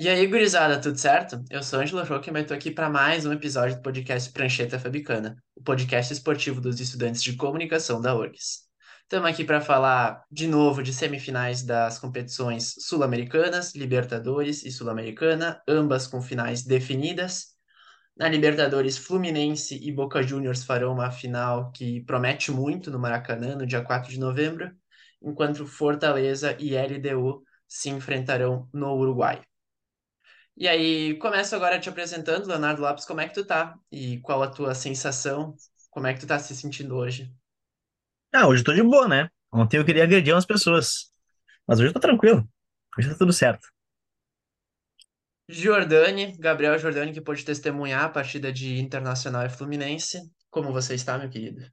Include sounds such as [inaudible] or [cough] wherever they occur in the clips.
E aí, gurizada, tudo certo? Eu sou Ângelo Rockman e tô aqui para mais um episódio do podcast Prancheta Fabicana, o podcast esportivo dos estudantes de comunicação da URGS. Estamos aqui para falar de novo de semifinais das competições sul-americanas, Libertadores e Sul-Americana, ambas com finais definidas. Na Libertadores, Fluminense e Boca Juniors farão uma final que promete muito no Maracanã, no dia 4 de novembro, enquanto Fortaleza e LDU se enfrentarão no Uruguai. E aí, começo agora te apresentando, Leonardo Lopes, como é que tu tá? E qual a tua sensação? Como é que tu tá se sentindo hoje? Ah, hoje eu tô de boa, né? Ontem eu queria agredir umas pessoas. Mas hoje eu tô tranquilo. Hoje tá tudo certo. Jordani, Gabriel Jordani, que pôde testemunhar a partida de Internacional e Fluminense. Como você está, meu querido?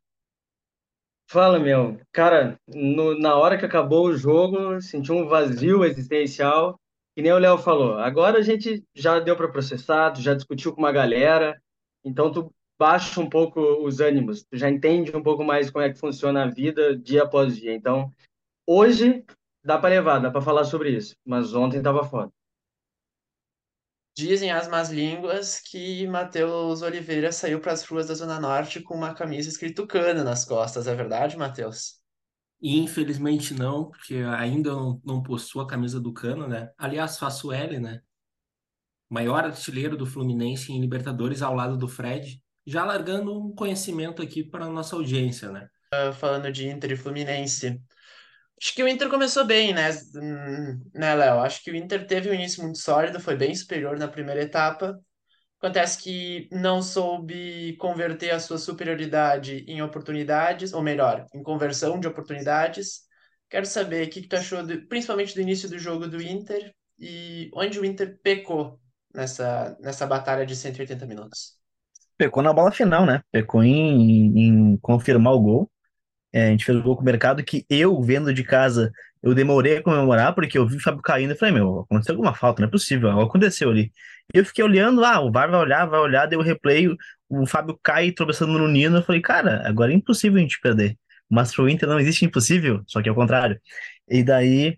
Fala, meu. Cara, no- na hora que acabou o jogo, senti um vazio existencial, que nem o Léo falou. Agora a gente já deu para processar, tu já discutiu com uma galera, então tu baixa um pouco os ânimos, tu já entende um pouco mais como é que funciona a vida dia após dia. Então, hoje dá para levar, dá para falar sobre isso, mas ontem tava foda. Dizem as más línguas que Matheus Oliveira saiu para as ruas da Zona Norte com uma camisa escrito Cano nas costas. É verdade, Matheus? E infelizmente não, porque ainda não, possuo a camisa do Cano, né? Aliás, faço L, né? Maior artilheiro do Fluminense em Libertadores ao lado do Fred. Já largando um conhecimento aqui para nossa audiência, né? Ah, Falando de Inter e Fluminense. Acho que o Inter começou bem, né, Hum, né, Léo? Acho que o Inter teve um início muito sólido, foi bem superior na primeira etapa. Acontece que não soube converter a sua superioridade em oportunidades, ou melhor, em conversão de oportunidades. Quero saber o que que tu achou, do- principalmente do início do jogo do Inter e onde o Inter pecou nessa, nessa batalha de 180 minutos. Pecou na bola final, né? Pecou em, em confirmar o gol. É, a gente fez o gol com o mercado que eu, vendo de casa, eu demorei a comemorar, porque eu vi o Fábio caindo e falei, meu, aconteceu alguma falta, não é possível, algo aconteceu ali. E eu fiquei olhando, ah, o VAR vai olhar, vai olhar, deu o replay, o, Fábio cai tropeçando no Nino, eu falei, cara, agora é impossível a gente perder. Mas pro Inter não existe impossível, só que é o contrário. E daí,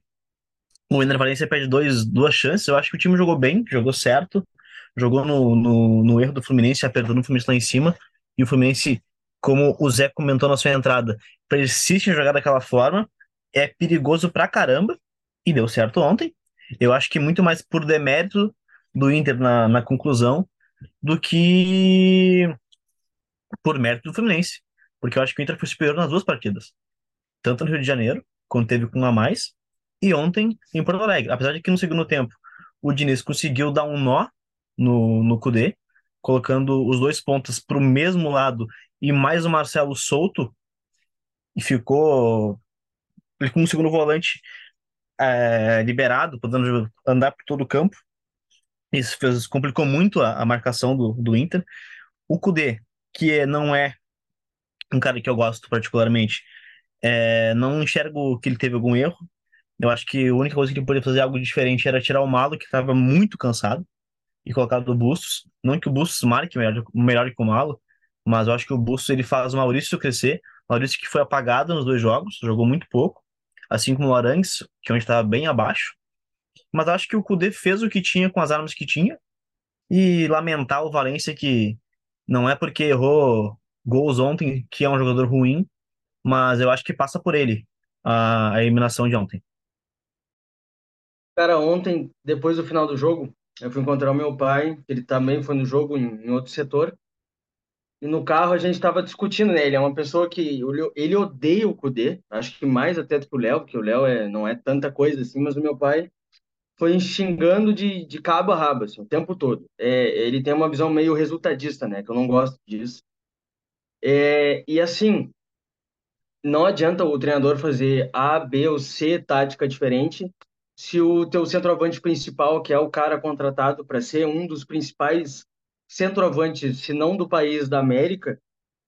o Ener Valencia perde dois, duas chances, eu acho que o time jogou bem, jogou certo, jogou no, no, no erro do Fluminense, apertando o Fluminense lá em cima, e o Fluminense, como o Zé comentou na sua entrada, persiste em jogar daquela forma, é perigoso pra caramba, e deu certo ontem. Eu acho que muito mais por demérito do Inter na, na conclusão do que por mérito do Fluminense, porque eu acho que o Inter foi superior nas duas partidas, tanto no Rio de Janeiro, quando teve com um a mais, e ontem em Porto Alegre. Apesar de que no segundo tempo o Diniz conseguiu dar um nó no, no Kudê, colocando os dois pontas para o mesmo lado e mais o Marcelo solto, e ficou ele com um segundo volante é, liberado, podendo andar por todo o campo. Isso fez, complicou muito a, a marcação do, do Inter. O Kudê, que é- não é um cara que eu gosto particularmente, é, não enxergo que ele teve algum erro. Eu acho que a única coisa que ele poderia fazer algo diferente era tirar o Malo, que estava muito cansado, e colocar o Bustos. Não que o Bustos marque melhor, melhor que o Malo, mas eu acho que o Bustos ele faz o Maurício crescer. O Maurício que foi apagado nos dois jogos, jogou muito pouco, assim como o Arangues, que é onde estava bem abaixo. Mas acho que o Kudê fez o que tinha com as armas que tinha, e lamentar o Valência que não é porque errou gols ontem que é um jogador ruim, mas eu acho que passa por ele a, a eliminação de ontem. Cara, ontem, depois do final do jogo, eu fui encontrar o meu pai, ele também foi no jogo em, em outro setor, e no carro a gente estava discutindo, né? Ele é uma pessoa que ele odeia o Kudê, acho que mais até do que o Léo, porque o Léo é, não é tanta coisa assim, mas o meu pai foi xingando de, de cabo a rabo, assim, o tempo todo. É, ele tem uma visão meio resultadista, né? Que eu não gosto disso. É, e assim, não adianta o treinador fazer A, B ou C tática diferente se o teu centroavante principal, que é o cara contratado para ser um dos principais centroavantes, se não do país, da América,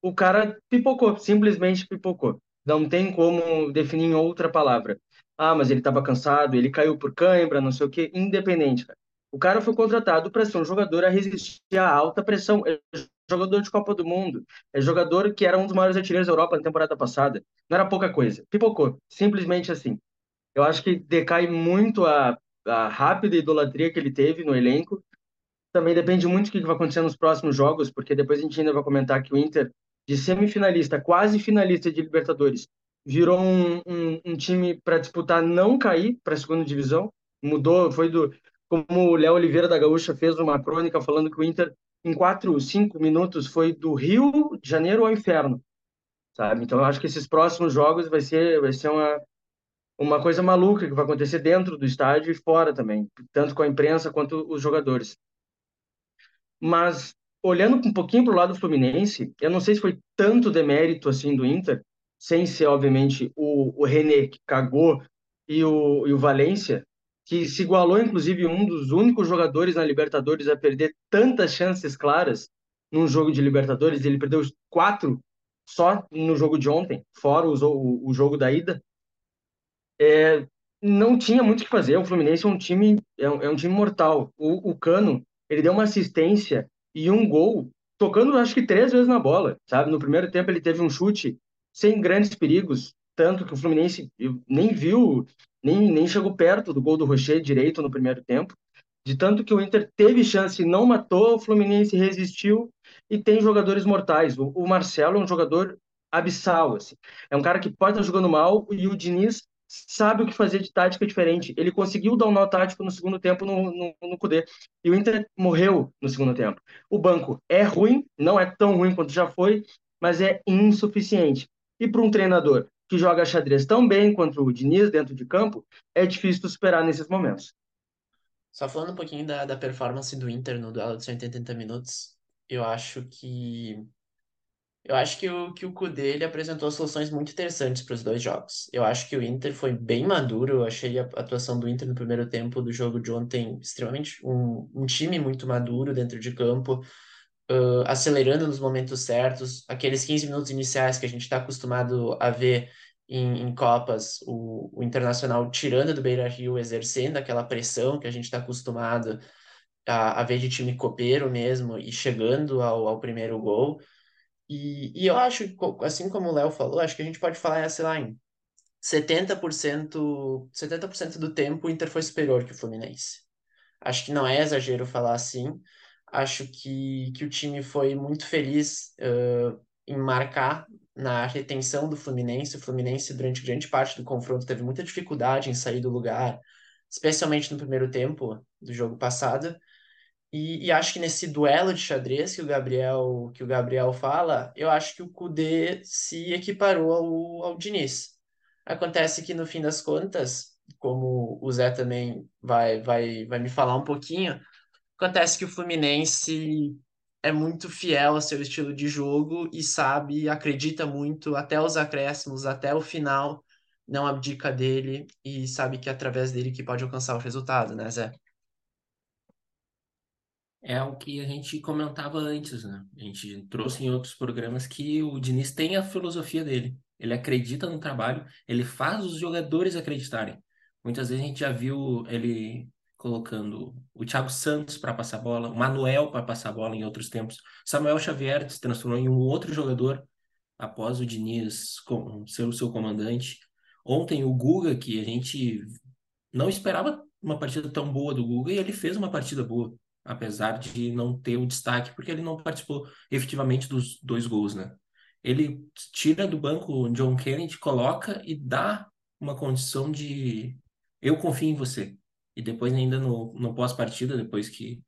o cara pipocou, simplesmente pipocou. Não tem como definir em outra palavra. Ah, mas ele estava cansado, ele caiu por cãibra, não sei o quê, independente, cara. O cara foi contratado para ser um jogador a resistir à alta pressão. É jogador de Copa do Mundo. É jogador que era um dos maiores artilheiros da Europa na temporada passada. Não era pouca coisa. Pipocou. Simplesmente assim. Eu acho que decai muito a, a rápida idolatria que ele teve no elenco. Também depende muito do que vai acontecer nos próximos jogos, porque depois a gente ainda vai comentar que o Inter, de semifinalista, quase finalista de Libertadores, virou um, um, um time para disputar não cair para a segunda divisão. Mudou, foi do. Como o Léo Oliveira da Gaúcha fez uma crônica falando que o Inter, em quatro, cinco minutos, foi do Rio de Janeiro ao inferno. Sabe? Então, eu acho que esses próximos jogos vai ser, vai ser uma, uma coisa maluca que vai acontecer dentro do estádio e fora também, tanto com a imprensa quanto os jogadores. Mas olhando um pouquinho para o lado do Fluminense, eu não sei se foi tanto demérito assim do Inter, sem ser obviamente o, o René que cagou e o, e o Valência, que se igualou inclusive um dos únicos jogadores na Libertadores a perder tantas chances claras num jogo de Libertadores, ele perdeu quatro só no jogo de ontem, fora o, o, o jogo da ida. É, não tinha muito o que fazer. O Fluminense é um time é um, é um time mortal. O, o Cano ele deu uma assistência e um gol, tocando acho que três vezes na bola, sabe? No primeiro tempo ele teve um chute sem grandes perigos, tanto que o Fluminense nem viu, nem, nem chegou perto do gol do Rocher direito no primeiro tempo. De tanto que o Inter teve chance não matou, o Fluminense resistiu e tem jogadores mortais. O, o Marcelo é um jogador abissal, assim. É um cara que pode estar jogando mal e o Diniz sabe o que fazer de tática diferente. Ele conseguiu dar um nó tático no segundo tempo no, no, no. E o Inter morreu no segundo tempo. O banco é ruim, não é tão ruim quanto já foi, mas é insuficiente. E para um treinador que joga xadrez tão bem quanto o Diniz dentro de campo, é difícil superar nesses momentos. Só falando um pouquinho da, da performance do Inter no duelo de 180 minutos, eu acho que eu acho que o, que o Kudê ele apresentou soluções muito interessantes para os dois jogos. Eu acho que o Inter foi bem maduro. Eu achei a atuação do Inter no primeiro tempo do jogo de ontem extremamente um, um time muito maduro dentro de campo, uh, acelerando nos momentos certos. Aqueles 15 minutos iniciais que a gente está acostumado a ver em, em Copas, o, o Internacional tirando do Beira-Rio, exercendo aquela pressão que a gente está acostumado a, a ver de time copeiro mesmo e chegando ao, ao primeiro gol. E, e eu acho, assim como o Léo falou, acho que a gente pode falar, sei lá, em 70%, 70% do tempo o Inter foi superior que o Fluminense. Acho que não é exagero falar assim. Acho que, que o time foi muito feliz uh, em marcar na retenção do Fluminense. O Fluminense, durante grande parte do confronto, teve muita dificuldade em sair do lugar, especialmente no primeiro tempo do jogo passado. E, e, acho que nesse duelo de xadrez que o Gabriel que o Gabriel fala, eu acho que o Kudê se equiparou ao, ao Diniz. Acontece que no fim das contas, como o Zé também vai, vai, vai me falar um pouquinho, acontece que o Fluminense é muito fiel ao seu estilo de jogo e sabe, acredita muito até os acréscimos, até o final, não abdica dele e sabe que é através dele que pode alcançar o resultado, né, Zé? É o que a gente comentava antes, né? A gente trouxe em outros programas que o Diniz tem a filosofia dele. Ele acredita no trabalho, ele faz os jogadores acreditarem. Muitas vezes a gente já viu ele colocando o Thiago Santos para passar bola, o Manuel para passar bola em outros tempos. Samuel Xavier se transformou em um outro jogador após o Diniz ser o seu comandante. Ontem o Guga, que a gente não esperava uma partida tão boa do Guga, e ele fez uma partida boa apesar de não ter o destaque, porque ele não participou efetivamente dos dois gols, né? Ele tira do banco o John Kennedy, coloca e dá uma condição de eu confio em você. E depois, ainda no, no pós-partida, depois que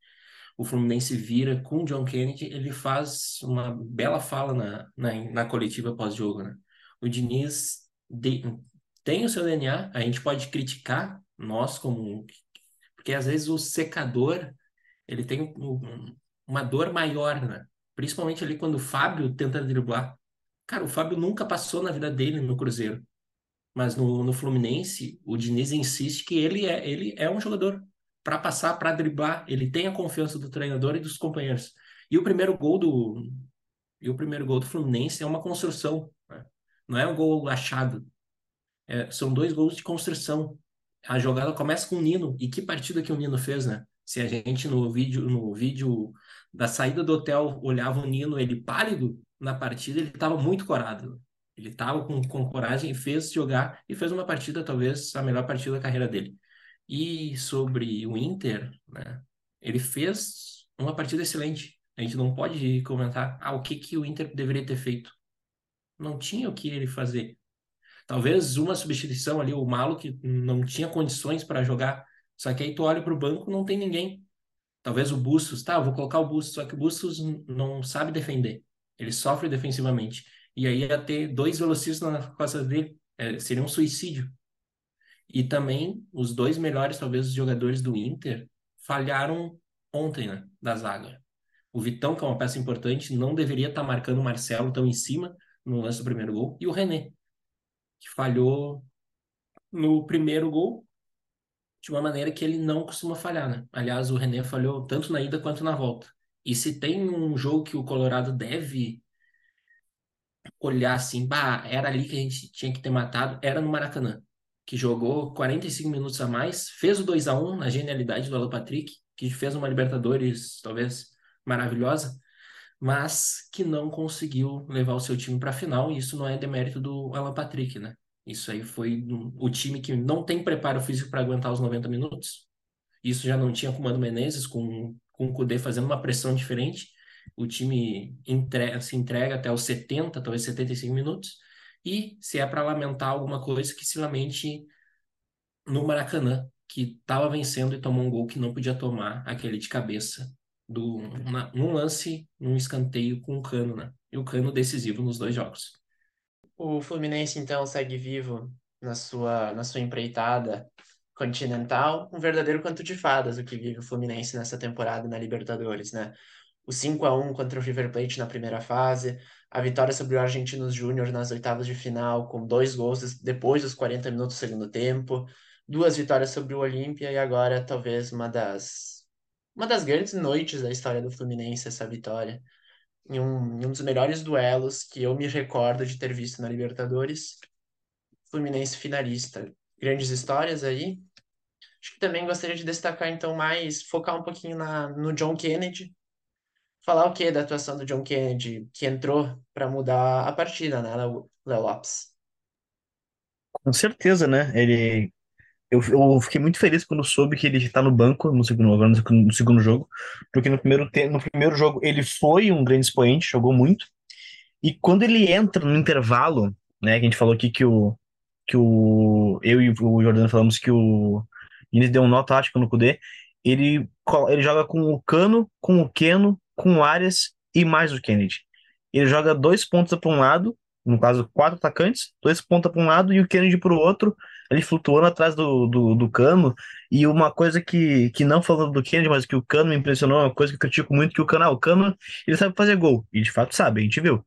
o Fluminense vira com o John Kennedy, ele faz uma bela fala na, na, na coletiva pós-jogo, né? O Diniz de, tem o seu DNA, a gente pode criticar nós como... Porque às vezes o secador ele tem um, uma dor maior, né? Principalmente ali quando o Fábio tenta driblar. Cara, o Fábio nunca passou na vida dele no Cruzeiro. Mas no, no Fluminense, o Diniz insiste que ele é, ele é um jogador para passar, para driblar. Ele tem a confiança do treinador e dos companheiros. E o primeiro gol do e o primeiro gol do Fluminense é uma construção. Né? Não é um gol achado. É, são dois gols de construção. A jogada começa com o Nino. E que partida que o Nino fez, né? Se a gente no vídeo, no vídeo da saída do hotel olhava o Nino, ele pálido na partida, ele estava muito corado. Ele estava com, com coragem fez jogar e fez uma partida, talvez a melhor partida da carreira dele. E sobre o Inter, né? Ele fez uma partida excelente. A gente não pode comentar ah, o que, que o Inter deveria ter feito. Não tinha o que ele fazer. Talvez uma substituição ali, o Malo que não tinha condições para jogar. Só que aí tu olha para o banco, não tem ninguém. Talvez o Bustos, tá, vou colocar o Bustos, só que o Bustos não sabe defender. Ele sofre defensivamente. E aí ia ter dois velocistas na costa dele. É, seria um suicídio. E também os dois melhores, talvez, os jogadores do Inter falharam ontem, né, da zaga. O Vitão, que é uma peça importante, não deveria estar tá marcando o Marcelo tão em cima no lance do primeiro gol. E o René, que falhou no primeiro gol de uma maneira que ele não costuma falhar, né? Aliás, o René falhou tanto na ida quanto na volta. E se tem um jogo que o Colorado deve olhar assim, bah, era ali que a gente tinha que ter matado, era no Maracanã, que jogou 45 minutos a mais, fez o 2 a 1 na genialidade do Alan Patrick, que fez uma Libertadores talvez maravilhosa, mas que não conseguiu levar o seu time para a final, e isso não é demérito do Alan Patrick, né? Isso aí foi o time que não tem preparo físico para aguentar os 90 minutos. Isso já não tinha com o Mano Menezes, com, com o Kudê fazendo uma pressão diferente. O time entre, se entrega até os 70, talvez 75 minutos. E se é para lamentar alguma coisa, que se lamente no Maracanã, que estava vencendo e tomou um gol que não podia tomar, aquele de cabeça do, um lance, um escanteio com o Cano, né? E o Cano decisivo nos dois jogos. O Fluminense, então, segue vivo na sua, na sua empreitada continental, um verdadeiro canto de fadas o que vive o Fluminense nessa temporada na Libertadores, né? O 5 a 1 contra o River Plate na primeira fase, a vitória sobre o Argentinos Júnior nas oitavas de final, com dois gols depois dos 40 minutos do segundo tempo, duas vitórias sobre o Olímpia e agora talvez uma das uma das grandes noites da história do Fluminense, essa vitória. Em um, em um dos melhores duelos que eu me recordo de ter visto na Libertadores. Fluminense finalista. Grandes histórias aí. Acho que também gostaria de destacar, então, mais, focar um pouquinho na, no John Kennedy. Falar o que da atuação do John Kennedy, que entrou para mudar a partida, né, Léo Lopes? Com certeza, né? Ele eu, eu fiquei muito feliz quando soube que ele está no banco no segundo, agora no, segundo jogo, porque no primeiro, no primeiro jogo ele foi um grande expoente, jogou muito, e quando ele entra no intervalo, né, que a gente falou aqui que o, que o eu e o Jordano falamos que o Inês deu um nó tático no Kudê, ele, ele joga com o Cano, com o Keno, com o Arias e mais o Kennedy. Ele joga dois pontos para um lado, no caso, quatro atacantes, dois pontas para um lado e o Kennedy para o outro, ele flutuando atrás do, do, do, Cano. E uma coisa que, que não falando do Kennedy, mas que o Cano me impressionou, uma coisa que eu critico muito, que o Cano, ah, o Cano, ele sabe fazer gol. E de fato sabe, a gente viu.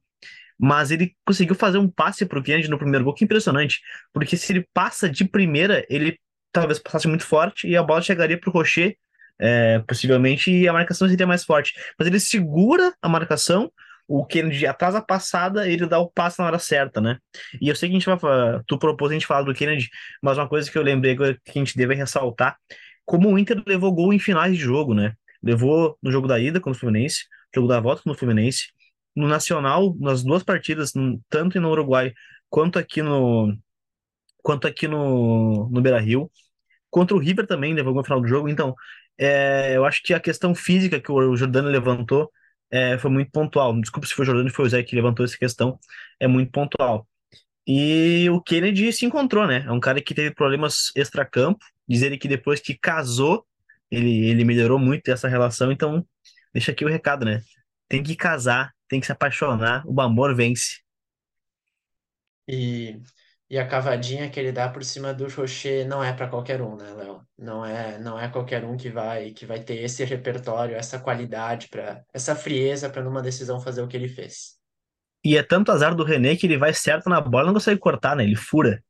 Mas ele conseguiu fazer um passe pro Kennedy no primeiro gol, que é impressionante. Porque se ele passa de primeira, ele talvez passasse muito forte e a bola chegaria pro Rocher, é, possivelmente, a marcação seria mais forte. Mas ele segura a marcação, o Kennedy atrás da passada, ele dá o passe na hora certa, né? E eu sei que a gente vai tu propôs a gente falar do Kennedy, mas uma coisa que eu lembrei que a gente deve ressaltar, como o Inter levou gol em finais de jogo, né? Levou no jogo da ida contra o Fluminense, jogo da volta contra o Fluminense, no Nacional, nas duas partidas, tanto no Uruguai quanto aqui no quanto aqui no, no Beira-Rio. Contra o River também levou no final do jogo, então é, eu acho que a questão física que o Jordano levantou é, foi muito pontual. Desculpa se foi o Jordano foi o Zé que levantou essa questão, é muito pontual. E o Kennedy se encontrou, né? É um cara que teve problemas extracampo. Diz ele que depois que casou, ele, ele melhorou muito essa relação. Então, deixa aqui o recado, né? Tem que casar, tem que se apaixonar, o amor vence. E e a cavadinha que ele dá por cima do Rocher não é para qualquer um, né, Léo? Não é, não é qualquer um que vai que vai ter esse repertório, essa qualidade para essa frieza para numa decisão fazer o que ele fez. E é tanto azar do René que ele vai certo na bola, não consegue cortar, né? Ele fura.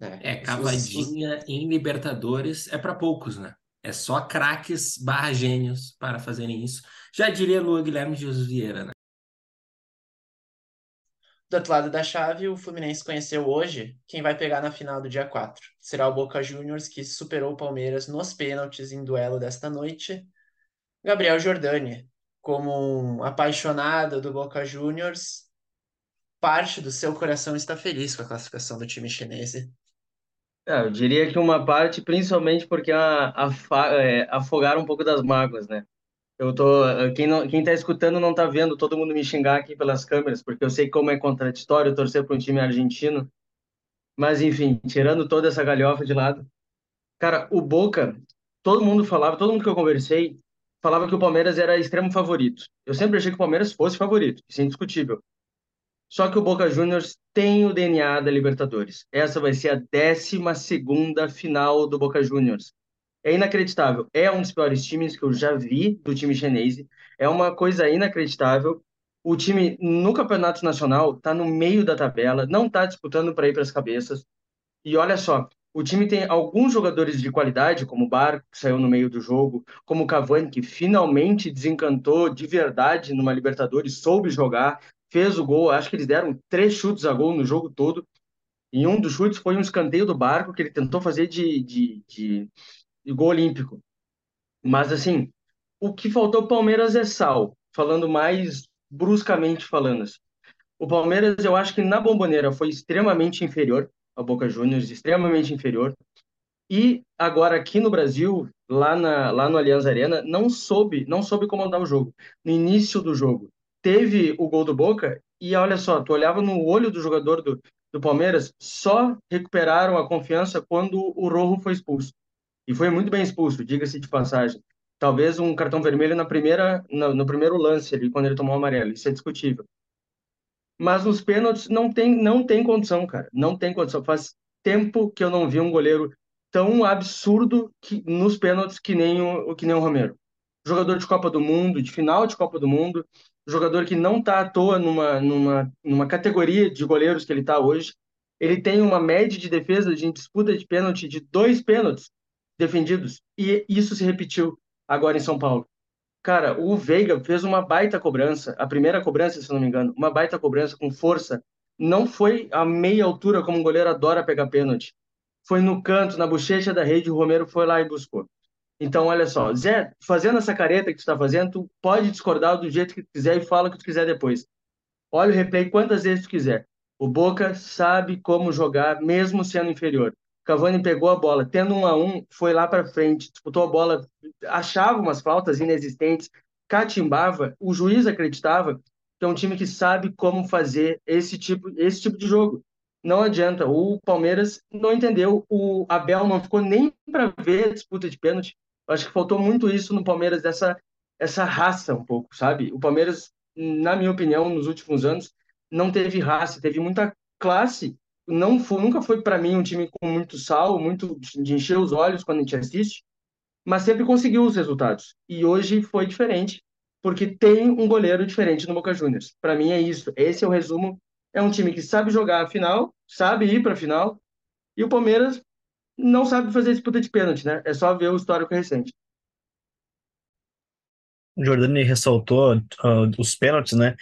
É, é, é cavadinha os... em Libertadores é para poucos, né? É só craques barra gênios para fazerem isso. Já diria Lua Guilherme de Jesus Vieira, né? Do outro lado da chave, o Fluminense conheceu hoje quem vai pegar na final do dia 4. Será o Boca Juniors, que superou o Palmeiras nos pênaltis em duelo desta noite. Gabriel Jordani, como um apaixonado do Boca Juniors, parte do seu coração está feliz com a classificação do time chinês. É, eu diria que uma parte, principalmente porque a, a, é, afogaram um pouco das mágoas, né? Eu tô, quem não, quem tá escutando não tá vendo todo mundo me xingar aqui pelas câmeras, porque eu sei como é contraditório torcer para um time argentino. Mas enfim, tirando toda essa galhofa de lado, cara, o Boca, todo mundo falava, todo mundo que eu conversei, falava que o Palmeiras era extremo favorito. Eu sempre achei que o Palmeiras fosse favorito, isso é indiscutível. Só que o Boca Juniors tem o DNA da Libertadores. Essa vai ser a décima segunda final do Boca Juniors. É inacreditável. É um dos piores times que eu já vi do time chinês. É uma coisa inacreditável. O time no Campeonato Nacional está no meio da tabela, não está disputando para ir para as cabeças. E olha só, o time tem alguns jogadores de qualidade, como o Barco, que saiu no meio do jogo, como o Cavani, que finalmente desencantou de verdade numa Libertadores, soube jogar, fez o gol. Acho que eles deram três chutes a gol no jogo todo. E um dos chutes foi um escanteio do Barco, que ele tentou fazer de, de, de, de gol olímpico. Mas, assim, o que faltou ao Palmeiras é sal, falando mais bruscamente falando. assim. O Palmeiras, eu acho que na Bomboneira foi extremamente inferior ao Boca Juniors, extremamente inferior. E agora aqui no Brasil, lá, na, lá no Allianz Arena, não soube, não soube comandar o jogo. No início do jogo, teve o gol do Boca e olha só, tu olhava no olho do jogador do, do Palmeiras, só recuperaram a confiança quando o Rojo foi expulso. E foi muito bem expulso, diga-se de passagem. Talvez um cartão vermelho na primeira, no, no primeiro lance ali, quando ele tomou o amarelo. Isso é discutível. Mas nos pênaltis não tem, não tem condição, cara. Não tem condição. Faz tempo que eu não vi um goleiro tão absurdo que, nos pênaltis que nem o, que nem o Romero. Jogador de Copa do Mundo, de final de Copa do Mundo, jogador que não está à toa numa, numa, numa categoria de goleiros que ele está hoje. Ele tem uma média de defesa de disputa de pênalti de dois pênaltis defendidos. E isso se repetiu agora em São Paulo. Cara, o Veiga fez uma baita cobrança, a primeira cobrança, se não me engano, uma baita cobrança com força. Não foi a meia altura como um goleiro adora pegar pênalti. Foi no canto, na bochecha da rede, o Romero foi lá e buscou. Então, olha só, Zé, fazendo essa careta que tu está fazendo, tu pode discordar do jeito que tu quiser e fala o que tu quiser depois. Olha o replay quantas vezes tu quiser. O Boca sabe como jogar, mesmo sendo inferior. Cavani pegou a bola, tendo um a um, foi lá para frente, disputou a bola, achava umas faltas inexistentes, catimbava. O juiz acreditava que é um time que sabe como fazer esse tipo, esse tipo de jogo. Não adianta. O Palmeiras não entendeu. O Abel não ficou nem para ver a disputa de pênalti. Acho que faltou muito isso no Palmeiras, dessa essa raça um pouco, sabe? O Palmeiras, na minha opinião, nos últimos anos, não teve raça, teve muita classe não foi, nunca foi para mim um time com muito sal, muito de encher os olhos quando a gente assiste, mas sempre conseguiu os resultados. E hoje foi diferente, porque tem um goleiro diferente no Boca Juniors. Para mim é isso. Esse é o resumo. É um time que sabe jogar a final, sabe ir para a final, e o Palmeiras não sabe fazer disputa de pênalti, né? É só ver o histórico recente. O Jordani ressaltou uh, os pênaltis, né?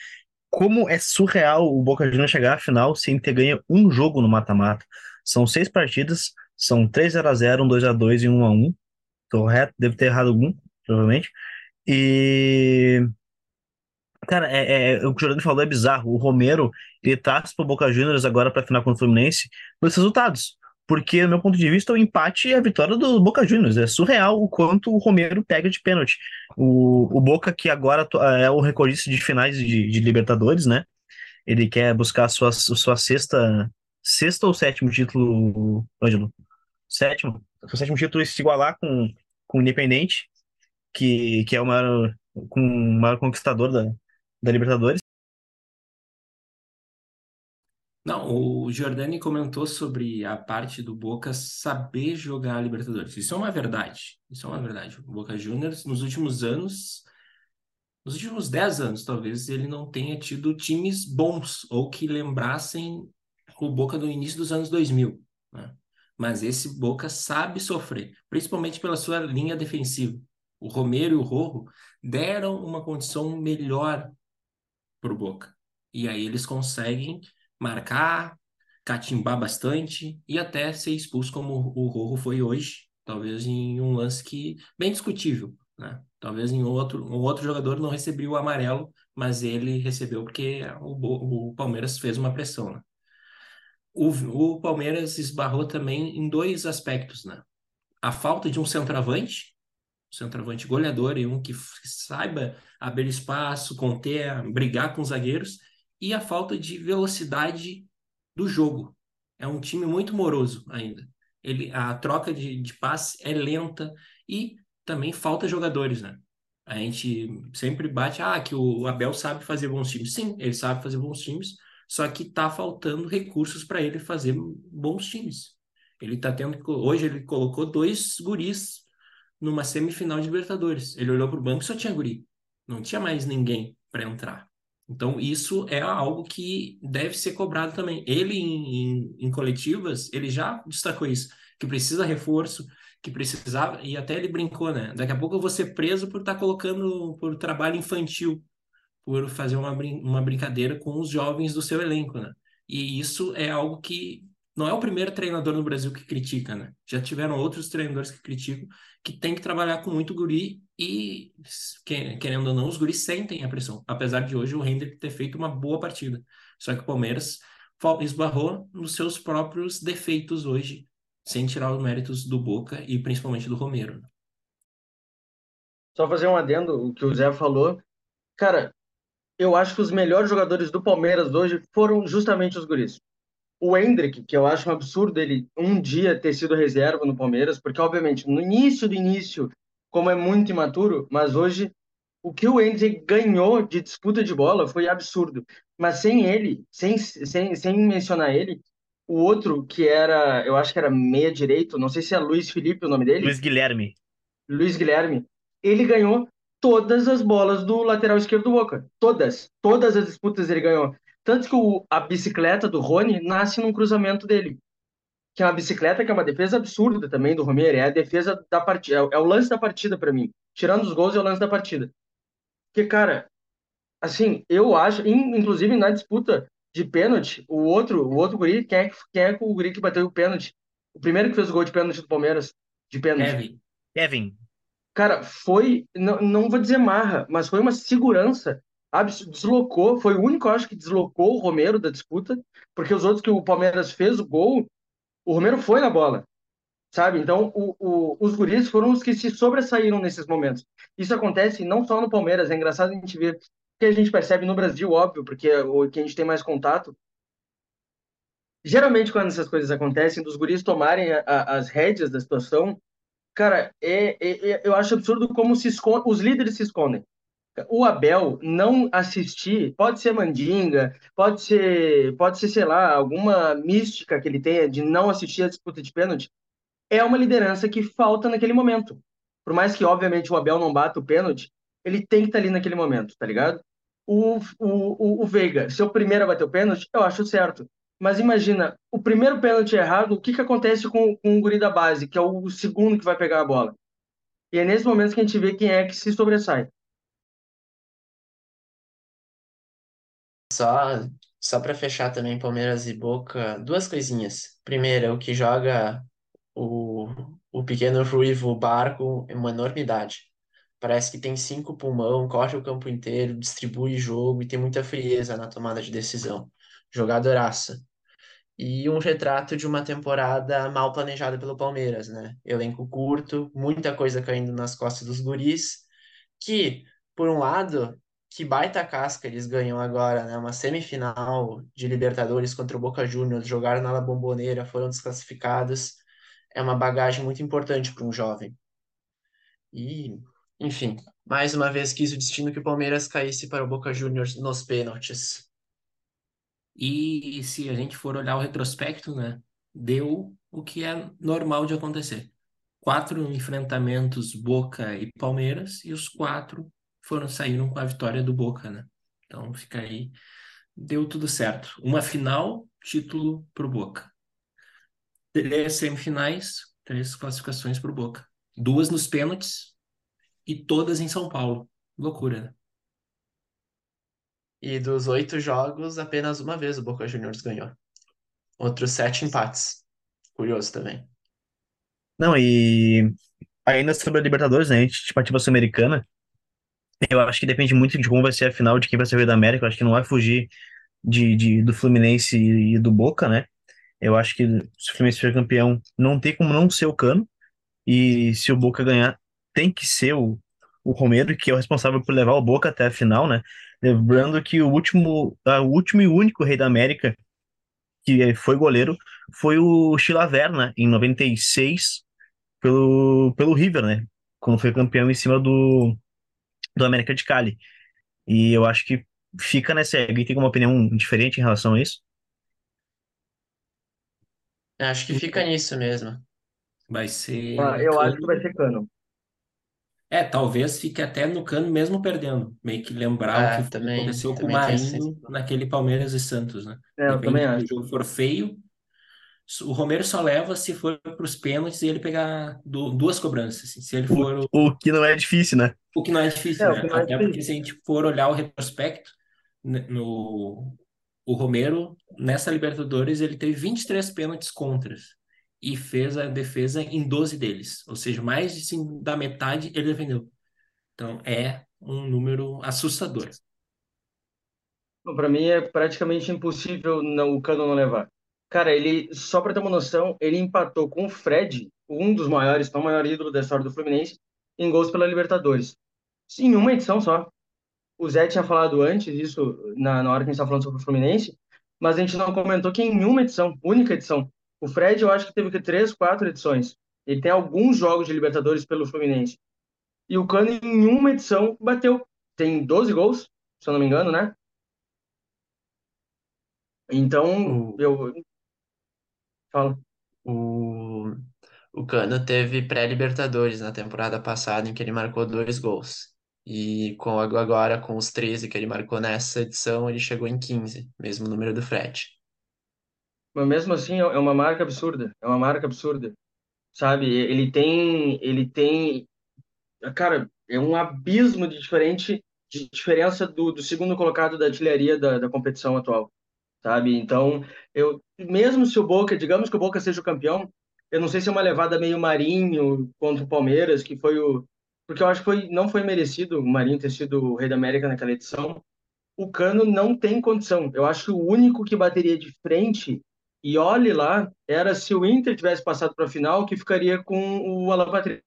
Como é surreal o Boca Juniors chegar à final sem ter ganho um jogo no mata-mata. São seis partidas, são 3 0 a 0 um 2 a 2 e um 1 a 1 Correto? Devo ter errado algum, provavelmente. E. Cara, é, é- o que o Jordani falou é bizarro. O Romero, ele traz pro Boca Juniors agora pra final contra o Fluminense pelos resultados. Porque, do meu ponto de vista, o empate é a vitória do Boca Juniors. É surreal o quanto o Romero pega de pênalti. O, o Boca, que agora é o recordista de finais de, de Libertadores, né? Ele quer buscar a sua, a sua sexta, sexta ou sétimo título, Ângelo? Sétimo? O sétimo título se igualar com, com o Independente, que, que é o maior, com, o maior conquistador da, da Libertadores. Não, o Giordani comentou sobre a parte do Boca saber jogar a Libertadores. Isso é uma verdade. Isso é uma verdade. O Boca Juniors, nos últimos anos, nos últimos 10 anos, talvez, ele não tenha tido times bons ou que lembrassem o Boca do início dos anos 2000, né? Mas esse Boca sabe sofrer, principalmente pela sua linha defensiva. O Romero e o Rojo deram uma condição melhor para o Boca. E aí eles conseguem marcar, catimbar bastante e até ser expulso como o Rojo foi hoje, talvez em um lance que bem discutível, né? Talvez em outro, um outro jogador não recebeu o amarelo, mas ele recebeu porque o, o Palmeiras fez uma pressão, né? o, o Palmeiras esbarrou também em dois aspectos, né? A falta de um centroavante, um centroavante goleador e um que saiba abrir espaço, conter, brigar com os zagueiros, e a falta de velocidade do jogo. É um time muito moroso ainda. Ele, a troca de, de passe é lenta e também falta jogadores, né? A gente sempre bate, ah, que o Abel sabe fazer bons times. Sim, ele sabe fazer bons times, só que tá faltando recursos para ele fazer bons times. Ele tá tendo hoje ele colocou dois guris numa semifinal de Libertadores. Ele olhou pro banco e só tinha guri. Não tinha mais ninguém para entrar. Então, isso é algo que deve ser cobrado também. Ele, em, em, em, coletivas, ele já destacou isso, que precisa reforço, que precisava, e até ele brincou, né? Daqui a pouco eu vou ser preso por estar tá colocando por trabalho infantil, por fazer uma, uma brincadeira com os jovens do seu elenco, né? E isso é algo que não é o primeiro treinador no Brasil que critica, né? Já tiveram outros treinadores que criticam, que tem que trabalhar com muito guri e, querendo ou não, os guris sentem a pressão. Apesar de hoje o Hendrick ter feito uma boa partida. Só que o Palmeiras esbarrou nos seus próprios defeitos hoje, sem tirar os méritos do Boca e principalmente do Romero. Né? Só fazer um adendo, o que o Zé falou. Cara, eu acho que os melhores jogadores do Palmeiras hoje foram justamente os guris o Hendrick, que eu acho um absurdo ele um dia ter sido reserva no Palmeiras, porque obviamente no início do início, como é muito imaturo, mas hoje o que o Hendrick ganhou de disputa de bola foi absurdo. Mas sem ele, sem, sem, sem mencionar ele, o outro que era, eu acho que era meia direito, não sei se é Luiz Felipe o nome dele. Luiz Guilherme. Luiz Guilherme. Ele ganhou todas as bolas do lateral esquerdo do Boca. Todas. Todas as disputas ele ganhou. Tanto que o, a bicicleta do Rony nasce num cruzamento dele. Que é uma bicicleta que é uma defesa absurda também do Romero. É a defesa da partida. É, é o lance da partida para mim. Tirando os gols, é o lance da partida. Porque, cara, assim, eu acho, inclusive na disputa de pênalti, o outro, o outro guri, quem é, quem é o guri que bateu o pênalti? O primeiro que fez o gol de pênalti do Palmeiras, de pênalti. Kevin. Kevin. Cara, foi, não, não vou dizer marra, mas foi uma segurança deslocou, foi o único, acho, que deslocou o Romero da disputa, porque os outros que o Palmeiras fez o gol, o Romero foi na bola, sabe? Então, o, o, os guris foram os que se sobressaíram nesses momentos. Isso acontece não só no Palmeiras, é engraçado a gente ver, que a gente percebe no Brasil, óbvio, porque o que a gente tem mais contato. Geralmente, quando essas coisas acontecem, dos guris tomarem a, a, as rédeas da situação, cara, é, é, é, eu acho absurdo como os líderes se escondem o Abel não assistir, pode ser mandinga, pode ser, pode ser, sei lá, alguma mística que ele tenha de não assistir a disputa de pênalti, é uma liderança que falta naquele momento. Por mais que, obviamente, o Abel não bata o pênalti, ele tem que estar ali naquele momento, tá ligado? O, o, o, Veiga, se o primeiro a bater o pênalti, eu acho certo. Mas imagina, o primeiro pênalti errado, o que, que acontece com, com o guri da base, que é o segundo que vai pegar a bola? E é nesse momento que a gente vê quem é que se sobressai. Só, só para fechar também Palmeiras e Boca, duas coisinhas. Primeira, o que joga o, o pequeno ruivo barco é uma enormidade. Parece que tem cinco pulmão, corre o campo inteiro, distribui jogo e tem muita frieza na tomada de decisão. Jogadoraça. E um retrato de uma temporada mal planejada pelo Palmeiras, né? Elenco curto, muita coisa caindo nas costas dos guris, que, por um lado, que baita casca eles ganham agora, né? Uma semifinal de Libertadores contra o Boca Juniors, jogaram na La Bombonera, foram desclassificados. É uma bagagem muito importante para um jovem. E, enfim, mais uma vez quis o destino que o Palmeiras caísse para o Boca Juniors nos pênaltis. E se a gente for olhar o retrospecto, né? Deu o que é normal de acontecer. Quatro enfrentamentos Boca e Palmeiras, e os quatro foram saíram com a vitória do Boca, né? Então fica aí, deu tudo certo. Uma final, título pro Boca. Três semifinais, três classificações pro Boca. Duas nos pênaltis e todas em São Paulo. Loucura, né? E dos oito jogos, apenas uma vez o Boca Juniors ganhou. Outros sete empates. Curioso também. Não, e ainda sobre a Libertadores, né? A gente partiu para Sul-Americana. Eu acho que depende muito de como vai ser a final, de quem vai ser o Rei da América. Eu acho que não vai fugir de, de, do Fluminense e do Boca, né? Eu acho que se o Fluminense for campeão, não tem como não ser o Cano. E se o Boca ganhar, tem que ser o, o Romero, que é o responsável por levar o Boca até a final, né? Lembrando que o último, o último e único rei da América que foi goleiro foi o Chilaver, né? Em 96, pelo, pelo River, né? Quando foi campeão em cima do, do América de Cali. E eu acho que fica nessa. Alguém tem alguma opinião diferente em relação a isso? Acho que fica nisso mesmo. Vai ser. Ah, eu acho que vai ser Cano. É, talvez fique até no Cano mesmo perdendo. Meio que lembrar o É, que também- aconteceu com o também tem esse- Marinho naquele Palmeiras e Santos, né? É, eu Depende também se acho. o jogo for feio. O Romero só leva se for para os pênaltis e ele pegar du- duas cobranças. assim. Se ele for o, O que não é difícil, né? o que não é difícil, É, né? é Até porque se a gente for olhar o retrospecto, né, no o Romero nessa Libertadores ele teve 23 pênaltis contras e fez a defesa em 12 deles, ou seja, mais de cin- da metade ele defendeu. Então é um número assustador. Para mim é praticamente impossível não, o Cano não levar. Cara, ele, só para ter uma noção, ele empatou com o Fred, um dos maiores, não o maior ídolo da história do Fluminense, em gols pela Libertadores. Em uma edição só. O Zé tinha falado antes isso, na, na hora que a gente estava falando sobre o Fluminense, mas a gente não comentou que em uma edição, única edição. O Fred, eu acho que teve que três, quatro edições. Ele tem alguns jogos de Libertadores pelo Fluminense. E o Cano, em uma edição, bateu. Tem 12 gols, se eu não me engano, né? Então, eu. Fala. O, o Cano teve pré-Libertadores na temporada passada, em que ele marcou dois gols. E com agora, com os 13 que ele marcou nessa edição, ele chegou em 15, mesmo número do Fred. Mas mesmo assim, é uma marca absurda. É uma marca absurda. Sabe? Ele tem. Ele tem. Cara, é um abismo de diferente de diferença do, do segundo colocado da artilharia da, da competição atual. Sabe? Então, eu mesmo se o Boca, digamos que o Boca seja o campeão, eu não sei se é uma levada meio Marinho contra o Palmeiras, que foi o. Porque eu acho que foi, não foi merecido o Marinho ter sido o Rei da América naquela edição. O Cano não tem condição. Eu acho que o único que bateria de frente, e olhe lá, era se o Inter tivesse passado para a final, que ficaria com o Alan Patrick.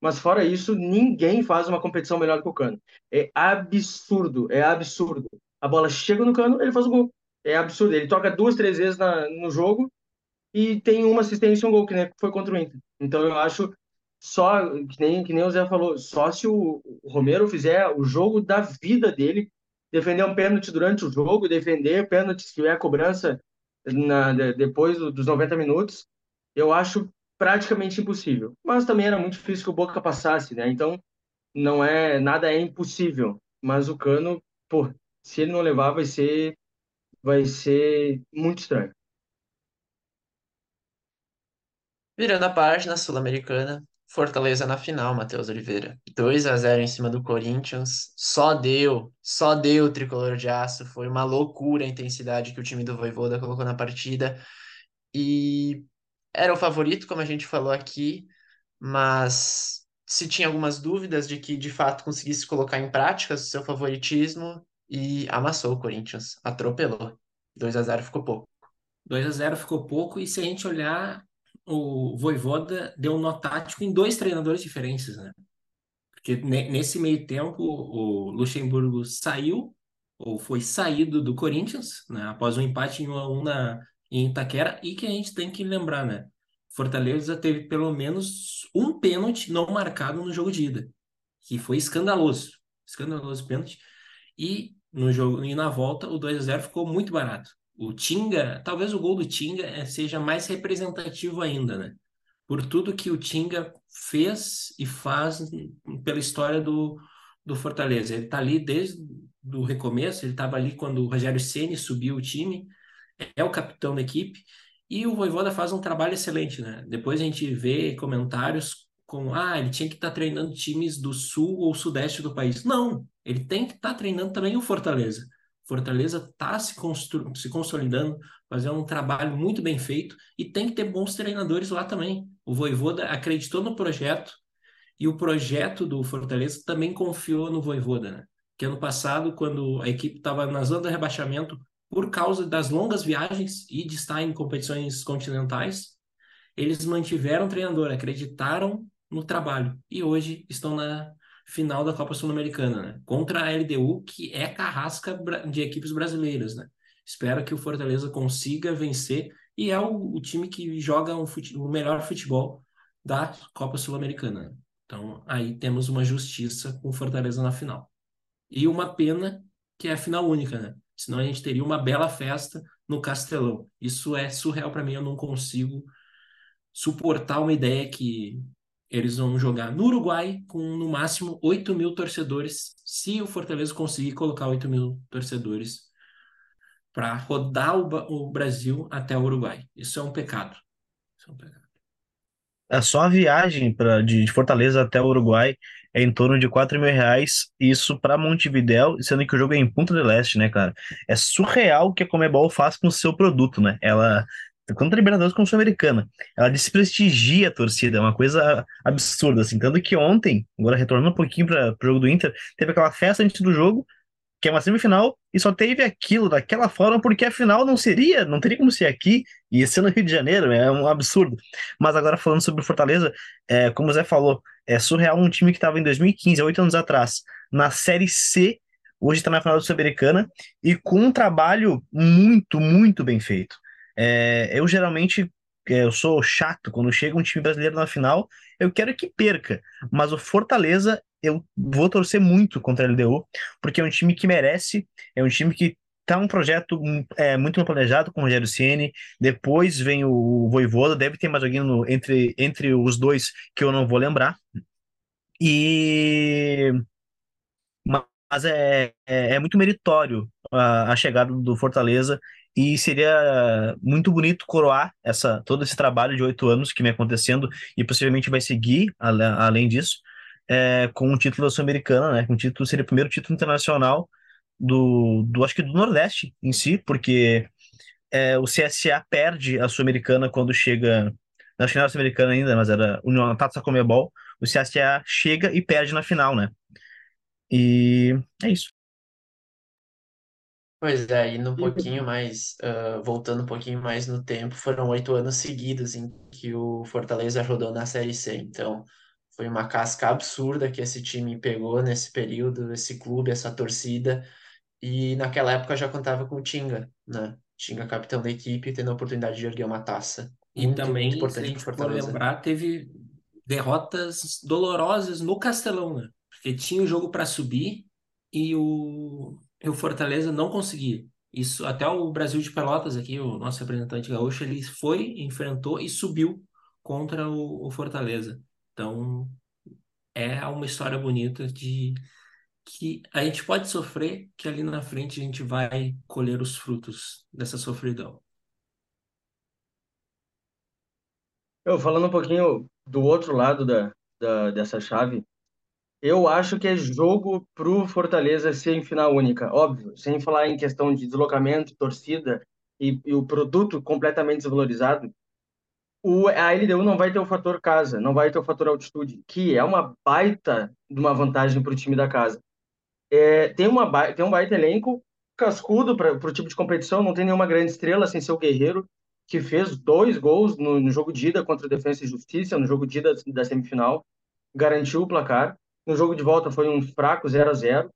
Mas fora isso, ninguém faz uma competição melhor que o Cano. É absurdo, é absurdo. A bola chega no Cano, ele faz o gol. É absurdo. Ele toca duas, três vezes na, no jogo e tem uma assistência e um gol, que nem foi contra o Inter. Então eu acho só, que nem, que nem o Zé falou, só se o, o Romero fizer o jogo da vida dele, defender um pênalti durante o jogo, defender pênalti se tiver cobrança na, de- depois do- dos 90 minutos, eu acho praticamente impossível. Mas também era muito difícil que o Boca passasse, né? Então não é nada é impossível. Mas o Cano, pô, se ele não levar, vai ser vai ser muito estranho. Virando a página sul-americana, Fortaleza na final, Matheus Oliveira. 2 a 0 em cima do Corinthians. Só deu, só deu o tricolor de aço. Foi uma loucura a intensidade que o time do Voivoda colocou na partida. E era o favorito, como a gente falou aqui, mas se tinha algumas dúvidas de que de fato conseguisse colocar em prática o seu favoritismo e amassou o Corinthians, atropelou. 2 a 0 ficou pouco. 2 a 0 ficou pouco, e se a gente olhar, o Voivoda deu um nó tático em dois treinadores diferentes, né? Porque ne- nesse meio tempo, o Luxemburgo saiu, ou foi saído do Corinthians, né? Após um empate em 1 a 1 na, em Itaquera, e que a gente tem que lembrar, né? Fortaleza teve pelo menos um pênalti não marcado no jogo de ida, que foi escandaloso. Escandaloso pênalti. E no jogo e na volta, o 2 a 0 ficou muito barato. O Tinga, talvez o gol do Tinga eh, seja mais representativo ainda, né? Por tudo que o Tinga fez e faz pela história do, do Fortaleza. Ele tá ali desde o recomeço, ele estava ali quando o Rogério Ceni subiu o time, é o capitão da equipe, e o Voivoda faz um trabalho excelente, né? Depois a gente vê comentários com, ah, ele tinha que estar treinando times do sul ou sudeste do país. Não, ele tem que estar treinando também o Fortaleza. Fortaleza está se, se consolidando, fazendo um trabalho muito bem feito e tem que ter bons treinadores lá também. O Voivoda acreditou no projeto e o projeto do Fortaleza também confiou no Voivoda, né? Que ano passado, quando a equipe estava na zona do rebaixamento, por causa das longas viagens e de estar em competições continentais, eles mantiveram o treinador, acreditaram no trabalho e hoje estão na final da Copa Sul-Americana, né? Contra a LDU, que é carrasca de equipes brasileiras, né? Espero que o Fortaleza consiga vencer e é o, o time que joga um o melhor futebol da Copa Sul-Americana. Né? Então, aí temos uma justiça com o Fortaleza na final. E uma pena que é a final única, né? Senão a gente teria uma bela festa no Castelão. Isso é surreal para mim, eu não consigo suportar uma ideia que eles vão jogar no Uruguai com no máximo 8 mil torcedores, se o Fortaleza conseguir colocar 8 mil torcedores para rodar o, o, Brasil até o Uruguai. Isso é um pecado. Isso é um pecado. É só a viagem pra, de, de Fortaleza até o Uruguai é em torno de 4 mil reais, isso para Montevidéu, sendo que o jogo é em Punta del Este, né, cara? É surreal o que a Comebol faz com o seu produto, né? Ela, tanto Libertadores como Sul-Americana, ela desprestigia a torcida, é uma coisa absurda, assim. Tanto que ontem, agora retornando um pouquinho para o jogo do Inter, teve aquela festa antes do jogo, que é uma semifinal, e só teve aquilo daquela forma, porque a final não seria, não teria como ser aqui, e ser no Rio de Janeiro, é um absurdo. Mas agora falando sobre o Fortaleza, é, como o Zé falou, é surreal um time que estava em 2015, oito anos atrás, na Série C, hoje está na final da Sul-Americana, e com um trabalho muito, muito bem feito. É, eu geralmente é, eu sou chato quando chega um time brasileiro na final, eu quero que perca, mas o Fortaleza eu vou torcer muito contra a LDU, porque é um time que merece, é um time que tá um projeto é, muito planejado com o Rogério Ceni. Depois vem o Voivoda, deve ter mais alguém no, entre, entre os dois que eu não vou lembrar. E mas é, é, é muito meritório a, a, chegada do Fortaleza e seria muito bonito coroar essa todo esse trabalho de oito anos que vem acontecendo e possivelmente vai seguir além disso é, com o título da Sul-Americana, né? Com o título seria o primeiro título internacional do, do acho que do Nordeste em si, porque é, o CSA perde a Sul-Americana quando chega na final Sul-Americana ainda, mas era União Taça Comebol, o CSA chega e perde na final, né? E é isso. Pois é, e um pouquinho mais, uh, voltando um pouquinho mais no tempo, foram oito anos seguidos em que o Fortaleza rodou na Série C. Então, foi uma casca absurda que esse time pegou nesse período, esse clube, essa torcida. E naquela época já contava com o Tinga, né? Tinga capitão da equipe, tendo a oportunidade de erguer uma taça. E muito, também, muito importante se a gente for lembrar, teve derrotas dolorosas no Castelão, né? Porque tinha o jogo para subir e o, e o Fortaleza não conseguia. Isso até o Brasil de Pelotas aqui, o nosso representante gaúcho, ele foi, enfrentou e subiu contra o, o Fortaleza. Então, é uma história bonita de que a gente pode sofrer, que ali na frente a gente vai colher os frutos dessa sofridão. Eu falando um pouquinho do outro lado da, da dessa chave, eu acho que é jogo pro Fortaleza ser em final única, óbvio, sem falar em questão de deslocamento, torcida e, e o produto completamente desvalorizado o, a LDU não vai ter o fator casa, não vai ter o fator altitude, que é uma baita de uma vantagem para o time da casa. É, tem, uma, tem um baita elenco, cascudo para o tipo de competição, não tem nenhuma grande estrela sem ser o Guerreiro, que fez dois gols no, no jogo de ida contra a Defesa e Justiça, no jogo de ida da semifinal, garantiu o placar. No jogo de volta foi um fraco 0 a 0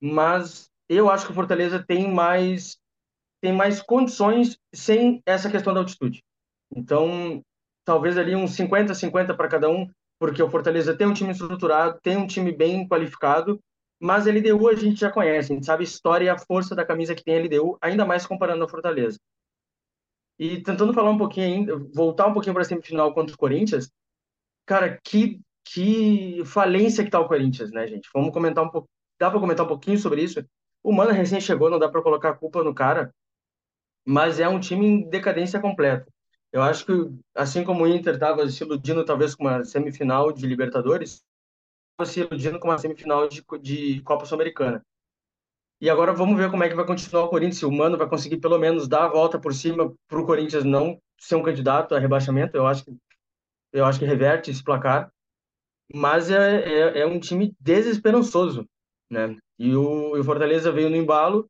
mas eu acho que o Fortaleza tem mais tem mais condições sem essa questão da altitude. Então, talvez ali uns 50-50 para cada um, porque o Fortaleza tem um time estruturado, tem um time bem qualificado, mas a LDU a gente já conhece, a gente sabe a história e a força da camisa que tem a LDU, ainda mais comparando a Fortaleza. E tentando falar um pouquinho ainda, voltar um pouquinho para a semifinal contra o Corinthians, cara, que, que falência que tá o Corinthians, né, gente? Vamos comentar um pouco, dá para comentar um pouquinho sobre isso? O Mano recém chegou, não dá para colocar a culpa no cara, mas é um time em decadência completa. Eu acho que, assim como o Inter estava se iludindo talvez com uma semifinal de Libertadores, estava se iludindo com uma semifinal de, de Copa Sul-Americana. E agora vamos ver como é que vai continuar o Corinthians, se o Mano vai conseguir pelo menos dar a volta por cima para o Corinthians não ser um candidato a rebaixamento. Eu acho que, eu acho que reverte esse placar. Mas é, é, é um time desesperançoso, né? E o, o Fortaleza veio no embalo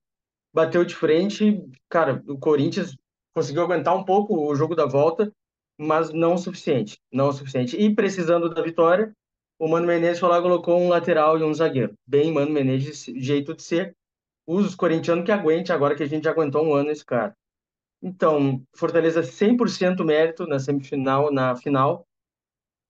bateu de frente. Cara, o Corinthians conseguiu aguentar um pouco o jogo da volta, mas não o suficiente. Não o suficiente. E precisando da vitória, o Mano Menezes foi lá colocou um lateral e um zagueiro. Bem, Mano Menezes, jeito de ser. Os corintianos que aguente, agora que a gente aguentou um ano esse cara. Então, Fortaleza 100% mérito na semifinal, na final.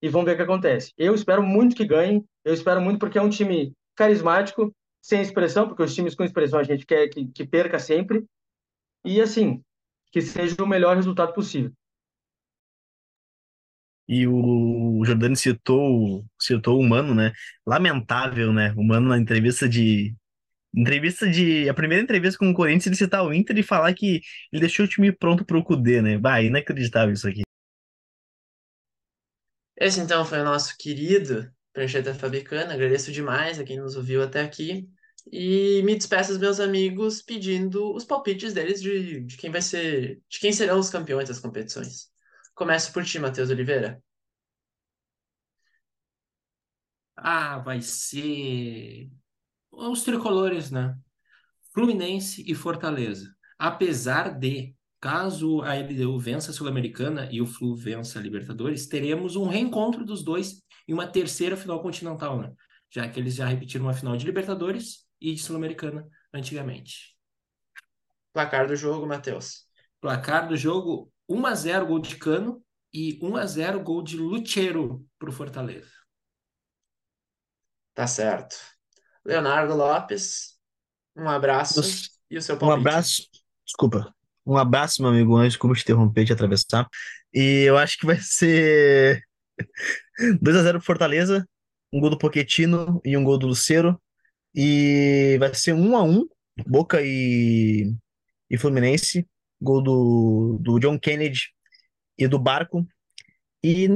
E vamos ver o que acontece. Eu espero muito que ganhe. Eu espero muito porque é um time carismático, sem expressão, porque os times com expressão a gente quer que, que perca sempre. E assim, que seja o melhor resultado possível. E o Jordani citou, citou o Mano, né? Lamentável, né? O Mano na entrevista de. Entrevista de. A primeira entrevista com o Corinthians, ele citar o Inter e falar que ele deixou o time pronto pro Cudê, né? Bah, inacreditável isso aqui. Esse então foi o nosso querido Prancheta Fabicana. Agradeço demais a quem nos ouviu até aqui. E me despeço dos meus amigos pedindo os palpites deles de, de quem vai ser. de quem serão os campeões das competições. Começo por ti, Matheus Oliveira. Ah, vai ser os tricolores, né? Fluminense e Fortaleza. Apesar de, caso a LDU vença a Sul-Americana e o Flu vença a Libertadores, teremos um reencontro dos dois em uma terceira final continental, né? Já que eles já repetiram uma final de Libertadores e de Sul-Americana antigamente. Placar do jogo, Matheus. Placar do jogo: 1 a 0 gol de Cano e 1 a 0 gol de Lucheiro para o Fortaleza. Tá certo. Leonardo Lopes, um abraço Nossa, e o seu Um palpite. abraço. Desculpa. Um abraço, meu amigo, de como te interromper, te atravessar. E eu acho que vai ser [laughs] 2 a 0 pro Fortaleza, um gol do Pochettino e um gol do Lucero. E vai ser 1 a 1 Boca e, e Fluminense, gol do, do John Kennedy e do Barco. E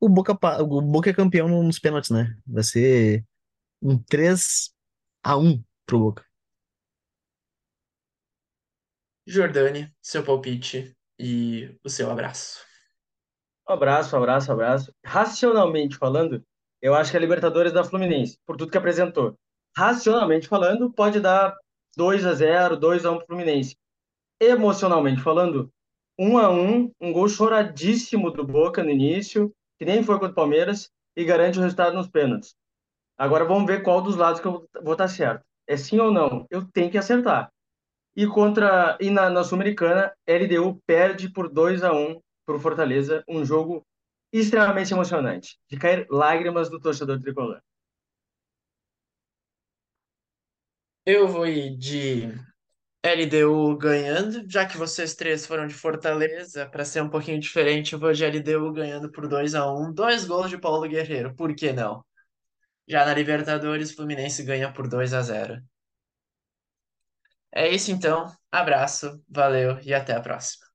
o Boca, o Boca é campeão nos pênaltis, né? Vai ser um 3 a 1 pro Boca. Jordani, seu palpite e o seu abraço. Um abraço, um abraço, um abraço. Racionalmente falando, eu acho que é Libertadores da Fluminense, por tudo que apresentou. Racionalmente falando, pode dar 2 a 0 2 a 1 pro Fluminense. Emocionalmente falando, 1 a 1 um gol choradíssimo do Boca no início, que nem foi contra o Palmeiras, e garante o resultado nos pênaltis. Agora vamos ver qual dos lados que eu vou estar certo. É sim ou não? Eu tenho que acertar. E contra e na, na Sul-Americana, LDU perde por 2 a 1 para o Fortaleza, um jogo extremamente emocionante, de cair lágrimas do torcedor tricolor. Eu vou ir de LDU ganhando, já que vocês três foram de Fortaleza, para ser um pouquinho diferente, eu vou de LDU ganhando por 2 a 1 Dois gols de Paulo Guerreiro, por que não? Já na Libertadores, Fluminense ganha por 2 a 0 É isso então, abraço, valeu e até a próxima.